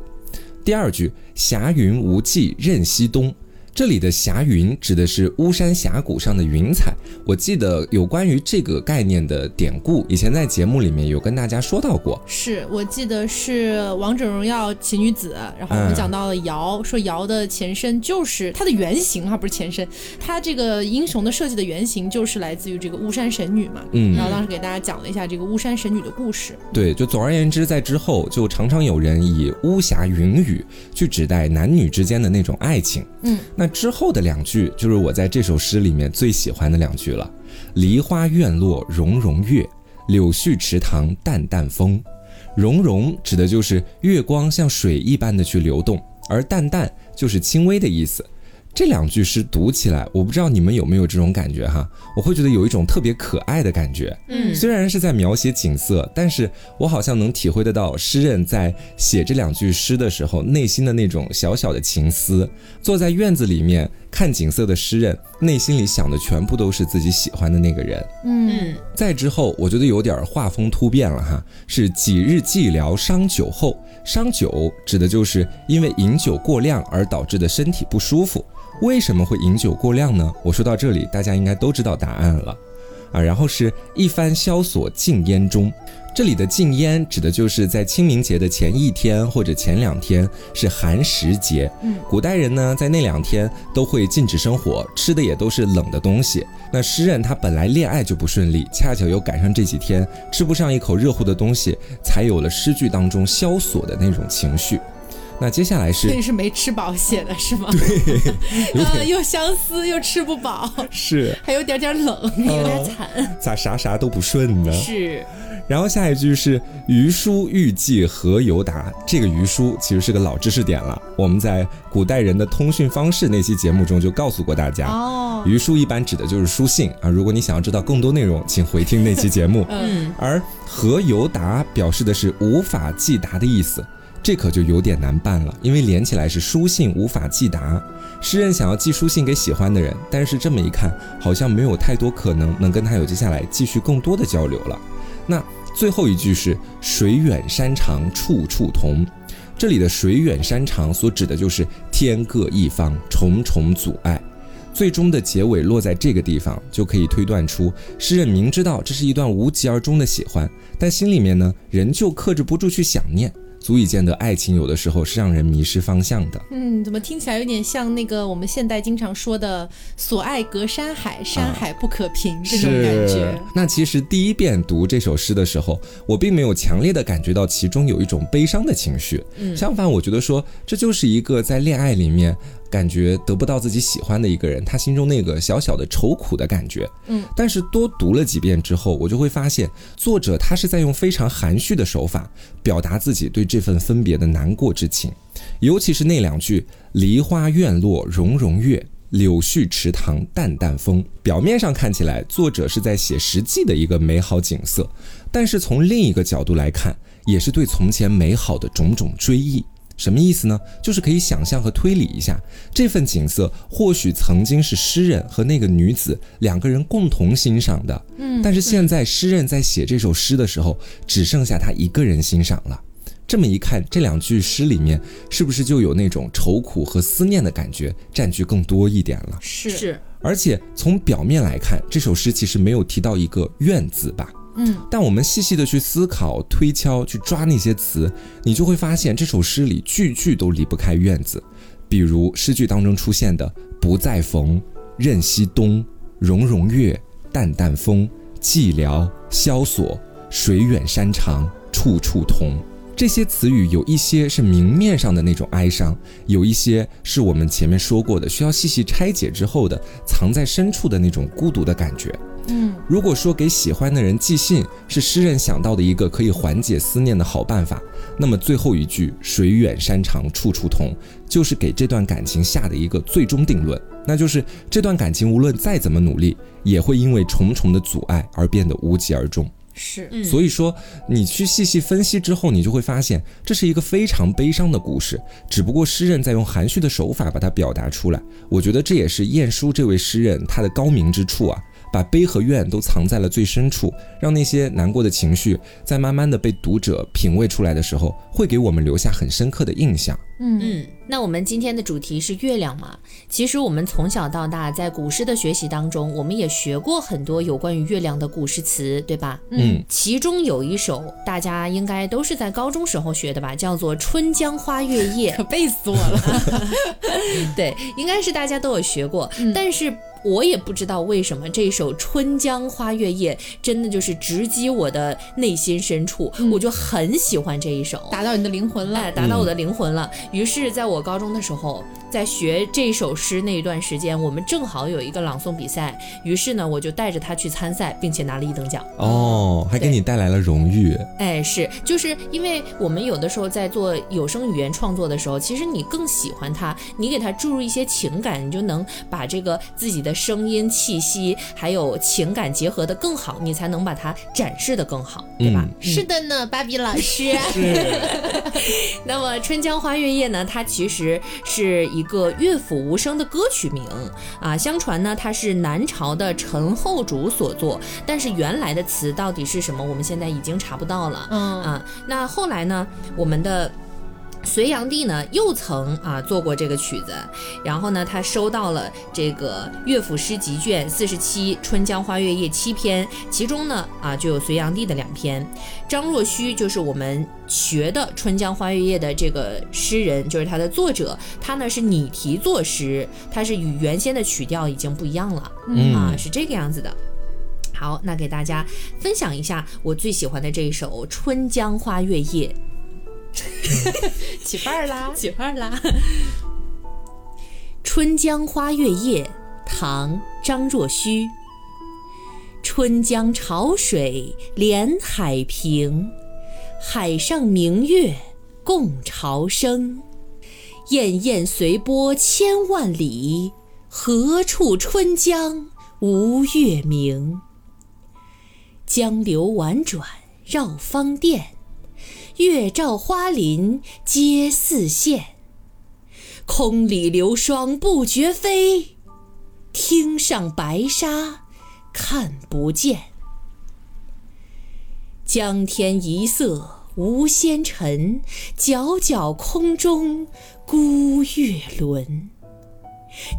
第二句“霞云无际任西东”。这里的霞云指的是巫山峡谷上的云彩。我记得有关于这个概念的典故，以前在节目里面有跟大家说到过。是我记得是《王者荣耀》奇女子，然后我们讲到了瑶，说瑶的前身就是它的原型哈，不是前身，它这个英雄的设计的原型就是来自于这个巫山神女嘛。嗯，然后当时给大家讲了一下这个巫山神女的故事。对，就总而言之，在之后就常常有人以巫峡云雨去指代男女之间的那种爱情。嗯。那那之后的两句就是我在这首诗里面最喜欢的两句了：“梨花院落融融月，柳絮池塘淡淡风。”融融指的就是月光像水一般的去流动，而淡淡就是轻微的意思。这两句诗读起来，我不知道你们有没有这种感觉哈，我会觉得有一种特别可爱的感觉。嗯，虽然是在描写景色，但是我好像能体会得到诗人在写这两句诗的时候内心的那种小小的情思。坐在院子里面看景色的诗人，内心里想的全部都是自己喜欢的那个人。嗯，再之后，我觉得有点画风突变了哈，是几日寂寥伤酒后，伤酒指的就是因为饮酒过量而导致的身体不舒服。为什么会饮酒过量呢？我说到这里，大家应该都知道答案了，啊，然后是一番萧索禁烟中，这里的禁烟指的就是在清明节的前一天或者前两天是寒食节，嗯，古代人呢在那两天都会禁止生火，吃的也都是冷的东西。那诗人他本来恋爱就不顺利，恰巧又赶上这几天吃不上一口热乎的东西，才有了诗句当中萧索的那种情绪。那接下来是，这是没吃饱写的是吗？对，呃，又相思又吃不饱，是，还有点点冷，有点惨，咋啥啥都不顺呢？是。然后下一句是“余书欲寄何由达”，这个余书其实是个老知识点了。我们在古代人的通讯方式那期节目中就告诉过大家，哦，余书一般指的就是书信啊。如果你想要知道更多内容，请回听那期节目。嗯。而何由达表示的是无法寄达的意思。这可就有点难办了，因为连起来是书信无法寄达。诗人想要寄书信给喜欢的人，但是这么一看，好像没有太多可能能跟他有接下来继续更多的交流了。那最后一句是“水远山长处处同”，这里的“水远山长”所指的就是天各一方，重重阻碍。最终的结尾落在这个地方，就可以推断出诗人明知道这是一段无疾而终的喜欢，但心里面呢仍旧克制不住去想念。足以见得，爱情有的时候是让人迷失方向的。嗯，怎么听起来有点像那个我们现代经常说的“所爱隔山海，山海不可平”这种感觉。那其实第一遍读这首诗的时候，我并没有强烈的感觉到其中有一种悲伤的情绪。嗯，相反，我觉得说这就是一个在恋爱里面。感觉得不到自己喜欢的一个人，他心中那个小小的愁苦的感觉。嗯，但是多读了几遍之后，我就会发现，作者他是在用非常含蓄的手法表达自己对这份分别的难过之情。尤其是那两句“梨花院落融融月，柳絮池塘淡淡风”，表面上看起来作者是在写实际的一个美好景色，但是从另一个角度来看，也是对从前美好的种种追忆。什么意思呢？就是可以想象和推理一下，这份景色或许曾经是诗人和那个女子两个人共同欣赏的，嗯，但是现在诗人在写这首诗的时候，只剩下他一个人欣赏了。这么一看，这两句诗里面是不是就有那种愁苦和思念的感觉占据更多一点了？是是，而且从表面来看，这首诗其实没有提到一个“怨”字吧？嗯，但我们细细的去思考、推敲、去抓那些词，你就会发现这首诗里句句都离不开“院子”。比如诗句当中出现的“不再逢，任西东，融融月，淡淡风，寂寥萧索，水远山长，处处同”，这些词语有一些是明面上的那种哀伤，有一些是我们前面说过的，需要细细拆解之后的藏在深处的那种孤独的感觉。嗯，如果说给喜欢的人寄信是诗人想到的一个可以缓解思念的好办法，那么最后一句“水远山长处处同”就是给这段感情下的一个最终定论，那就是这段感情无论再怎么努力，也会因为重重的阻碍而变得无疾而终。是，所以说你去细细分析之后，你就会发现这是一个非常悲伤的故事，只不过诗人在用含蓄的手法把它表达出来。我觉得这也是晏殊这位诗人他的高明之处啊。把悲和怨都藏在了最深处，让那些难过的情绪在慢慢的被读者品味出来的时候，会给我们留下很深刻的印象。嗯嗯，那我们今天的主题是月亮嘛？其实我们从小到大在古诗的学习当中，我们也学过很多有关于月亮的古诗词，对吧？嗯，其中有一首大家应该都是在高中时候学的吧，叫做《春江花月夜》，可背死我了。对，应该是大家都有学过，但是。我也不知道为什么这首《春江花月夜》真的就是直击我的内心深处，我就很喜欢这一首，达到你的灵魂了，达到我的灵魂了。于是，在我高中的时候。在学这首诗那一段时间，我们正好有一个朗诵比赛，于是呢，我就带着他去参赛，并且拿了一等奖。哦，还给你带来了荣誉。哎，是，就是因为我们有的时候在做有声语言创作的时候，其实你更喜欢它，你给它注入一些情感，你就能把这个自己的声音气息还有情感结合的更好，你才能把它展示的更好，对吧？是的呢，芭比老师。是。那么《春江花月夜》呢，它其实是一。一个乐府无声的歌曲名啊，相传呢它是南朝的陈后主所作，但是原来的词到底是什么，我们现在已经查不到了。嗯啊，那后来呢，我们的。隋炀帝呢，又曾啊做过这个曲子，然后呢，他收到了这个乐府诗集卷四十七《春江花月夜》七篇，其中呢啊就有隋炀帝的两篇。张若虚就是我们学的《春江花月夜》的这个诗人，就是他的作者，他呢是拟题作诗，他是与原先的曲调已经不一样了，啊是这个样子的。好，那给大家分享一下我最喜欢的这一首《春江花月夜》。起范儿啦！起范儿啦！《春江花月夜》唐·张若虚。春江潮水连海平，海上明月共潮生。滟滟随波千万里，何处春江无月明？江流婉转绕芳甸。月照花林皆似霰，空里流霜不觉飞，汀上白沙看不见。江天一色无纤尘，皎皎空中孤月轮。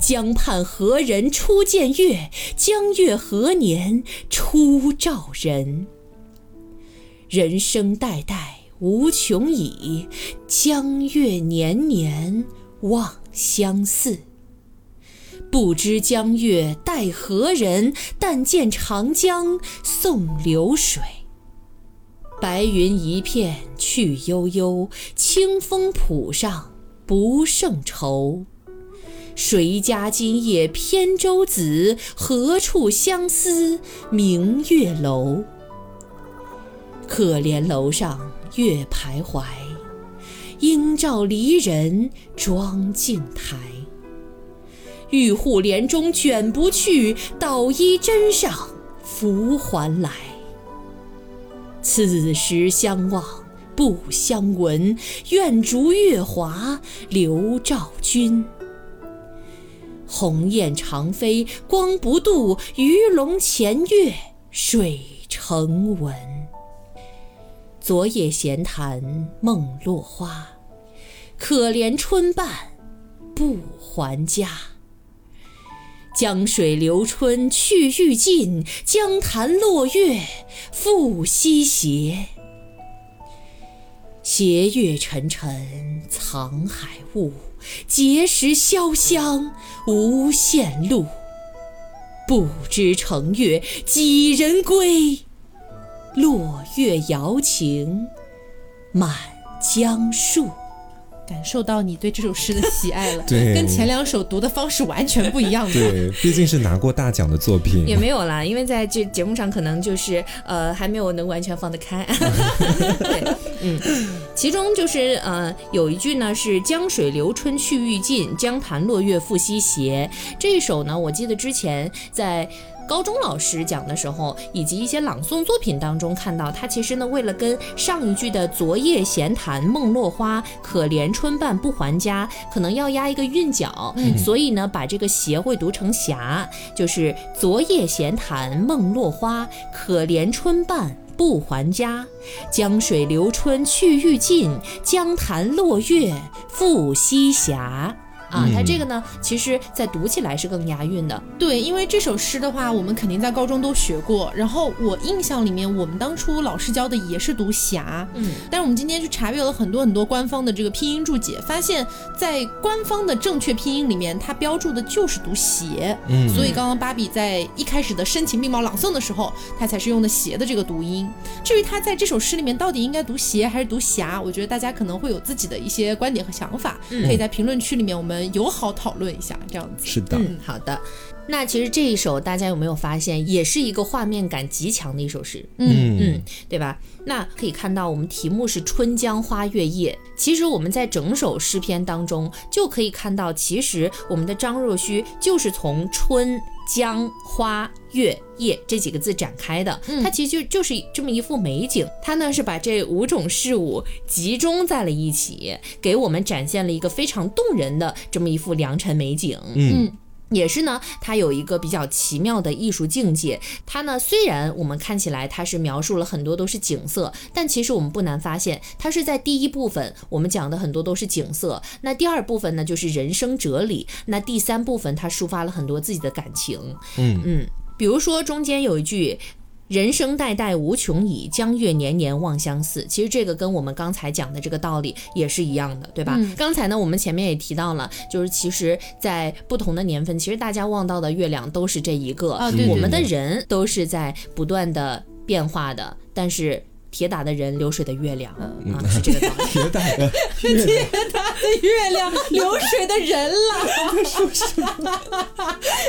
江畔何人初见月？江月何年初照人？人生代代无穷已，江月年年望相似。不知江月待何人？但见长江送流水。白云一片去悠悠，清风浦上不胜愁。谁家今夜扁舟子？何处相思明月楼？可怜楼上月徘徊，应照离人妆镜台。玉户帘中卷不去，捣衣砧上拂还来。此时相望不相闻，愿逐月华流照君。鸿雁长飞光不度，鱼龙潜跃水成文。昨夜闲谈梦落花，可怜春半不还家。江水流春去欲尽，江潭落月复西斜。斜月沉沉藏海雾，碣石潇湘无限路。不知乘月几人归？落月摇情满江树。感受到你对这首诗的喜爱了，对，跟前两首读的方式完全不一样。对，毕竟是拿过大奖的作品。也没有啦，因为在这节目上可能就是呃还没有能完全放得开。对，嗯，其中就是呃有一句呢是“江水流春去欲尽，江潭落月复西斜”。这一首呢，我记得之前在。高中老师讲的时候，以及一些朗诵作品当中看到，他其实呢，为了跟上一句的“昨夜闲谈梦落花，可怜春半不还家”可能要押一个韵脚，所以呢，把这个“斜”会读成“霞”，就是“昨夜闲谈梦落花，可怜春半不还家”。江水流春去欲尽，江潭落月复西斜。啊，它这个呢，其实在读起来是更押韵的。对，因为这首诗的话，我们肯定在高中都学过。然后我印象里面，我们当初老师教的也是读侠。嗯，但是我们今天去查阅了很多很多官方的这个拼音注解，发现，在官方的正确拼音里面，它标注的就是读邪。嗯，所以刚刚芭比在一开始的深情并茂朗诵的时候，他才是用的邪的这个读音。至于他在这首诗里面到底应该读邪还是读侠，我觉得大家可能会有自己的一些观点和想法，可以在评论区里面我们。友好讨论一下，这样子是的。嗯，好的。那其实这一首大家有没有发现，也是一个画面感极强的一首诗？嗯嗯，对吧？那可以看到，我们题目是“春江花月夜”。其实我们在整首诗篇当中就可以看到，其实我们的张若虚就是从春江花月夜这几个字展开的。它其实就就是这么一幅美景。它呢是把这五种事物集中在了一起，给我们展现了一个非常动人的这么一幅良辰美景。嗯。也是呢，它有一个比较奇妙的艺术境界。它呢，虽然我们看起来它是描述了很多都是景色，但其实我们不难发现，它是在第一部分我们讲的很多都是景色，那第二部分呢就是人生哲理，那第三部分它抒发了很多自己的感情。嗯嗯，比如说中间有一句。人生代代无穷已，江月年年望相似。其实这个跟我们刚才讲的这个道理也是一样的，对吧？刚才呢，我们前面也提到了，就是其实，在不同的年份，其实大家望到的月亮都是这一个。啊，对。我们的人都是在不断的变化的，但是。铁打的人，流水的月亮啊，是这个道理。铁打的，铁打的月亮，流水的人了。说什么？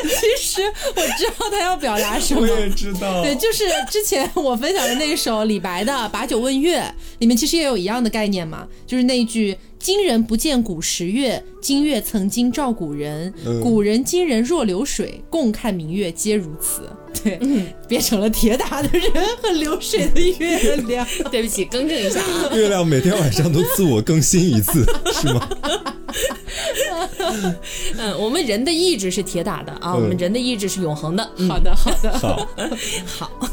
其实我知道他要表达什么。我也知道。对，就是之前我分享的那首李白的《把酒问月》，里面其实也有一样的概念嘛，就是那一句。今人不见古时月，今月曾经照古人。古人今人若流水，共看明月皆如此。对，变成了铁打的人和流水的月亮。对不起，更正一下啊。月亮每天晚上都自我更新一次，是吗？嗯，我们人的意志是铁打的啊，我们人的意志是永恒的。好的，好的，好，好。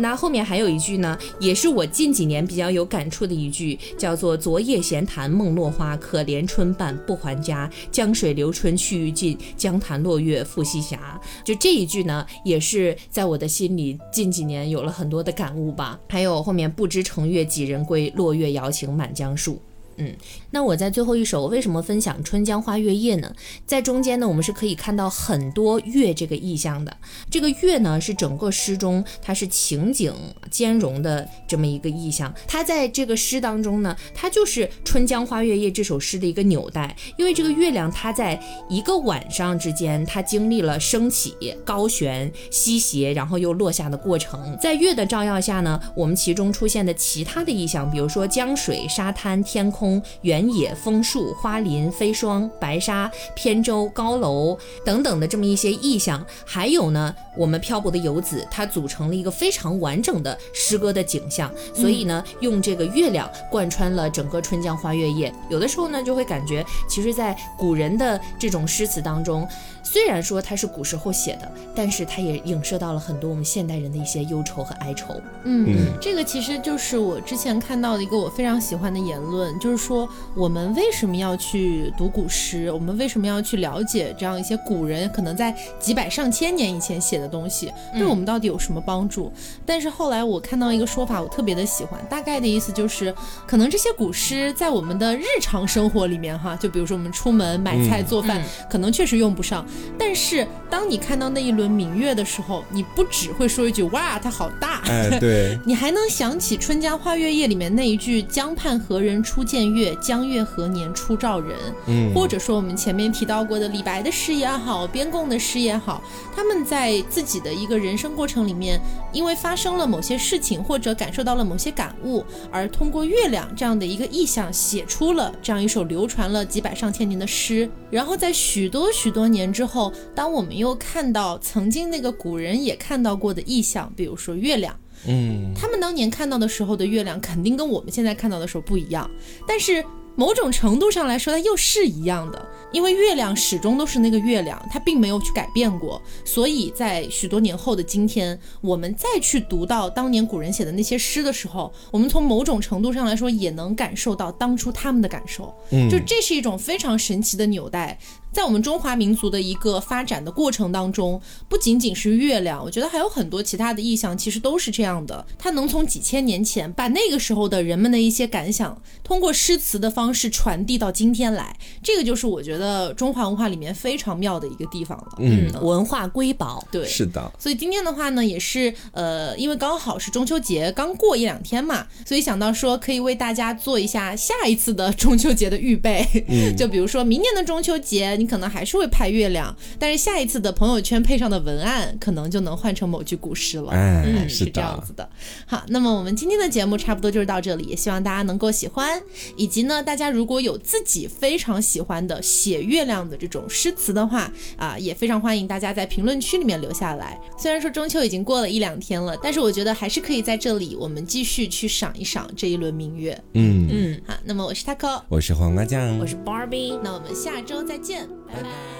那后面还有一句呢，也是我近几年比较有感触的一句，叫做“昨夜闲谈梦落花，可怜春半不还家。江水流春去欲尽，江潭落月复西斜。”就这一句呢，也是在我的心里近几年有了很多的感悟吧。还有后面“不知乘月几人归，落月摇情满江树”。嗯，那我在最后一首为什么分享《春江花月夜》呢？在中间呢，我们是可以看到很多月这个意象的。这个月呢，是整个诗中它是情景兼容的这么一个意象。它在这个诗当中呢，它就是《春江花月夜》这首诗的一个纽带。因为这个月亮，它在一个晚上之间，它经历了升起、高悬、西斜，然后又落下的过程。在月的照耀下呢，我们其中出现的其他的意象，比如说江水、沙滩、天空。原野、枫树、花林、飞霜、白沙、扁舟、高楼等等的这么一些意象，还有呢，我们漂泊的游子，它组成了一个非常完整的诗歌的景象。所以呢，用这个月亮贯穿了整个《春江花月夜》，有的时候呢，就会感觉，其实，在古人的这种诗词当中。虽然说它是古时候写的，但是它也影射到了很多我们现代人的一些忧愁和哀愁。嗯，这个其实就是我之前看到的一个我非常喜欢的言论，就是说我们为什么要去读古诗？我们为什么要去了解这样一些古人可能在几百上千年以前写的东西，对我们到底有什么帮助？但是后来我看到一个说法，我特别的喜欢，大概的意思就是，可能这些古诗在我们的日常生活里面，哈，就比如说我们出门买菜做饭，可能确实用不上。但是，当你看到那一轮明月的时候，你不只会说一句“哇，它好大”，哎，对，你还能想起《春江花月夜》里面那一句“江畔何人初见月？江月何年初照人？”嗯，或者说我们前面提到过的李白的诗也好，边贡的诗也好，他们在自己的一个人生过程里面，因为发生了某些事情，或者感受到了某些感悟，而通过月亮这样的一个意象，写出了这样一首流传了几百上千年的诗，然后在许多许多年之后。后，当我们又看到曾经那个古人也看到过的意象，比如说月亮，嗯，他们当年看到的时候的月亮，肯定跟我们现在看到的时候不一样，但是。某种程度上来说，它又是一样的，因为月亮始终都是那个月亮，它并没有去改变过。所以在许多年后的今天，我们再去读到当年古人写的那些诗的时候，我们从某种程度上来说，也能感受到当初他们的感受。嗯，就这是一种非常神奇的纽带，在我们中华民族的一个发展的过程当中，不仅仅是月亮，我觉得还有很多其他的意象，其实都是这样的。它能从几千年前把那个时候的人们的一些感想，通过诗词的方。式传递到今天来，这个就是我觉得中华文化里面非常妙的一个地方了。嗯，文化瑰宝，对，是的。所以今天的话呢，也是呃，因为刚好是中秋节刚过一两天嘛，所以想到说可以为大家做一下下一次的中秋节的预备。嗯，就比如说明年的中秋节，你可能还是会拍月亮，但是下一次的朋友圈配上的文案，可能就能换成某句古诗了。嗯，是这样子的。好，那么我们今天的节目差不多就是到这里，也希望大家能够喜欢，以及呢。大家如果有自己非常喜欢的写月亮的这种诗词的话啊，也非常欢迎大家在评论区里面留下来。虽然说中秋已经过了一两天了，但是我觉得还是可以在这里，我们继续去赏一赏这一轮明月。嗯嗯，好，那么我是 Taco，我是黄瓜酱，我是 Barbie，那我们下周再见，拜拜。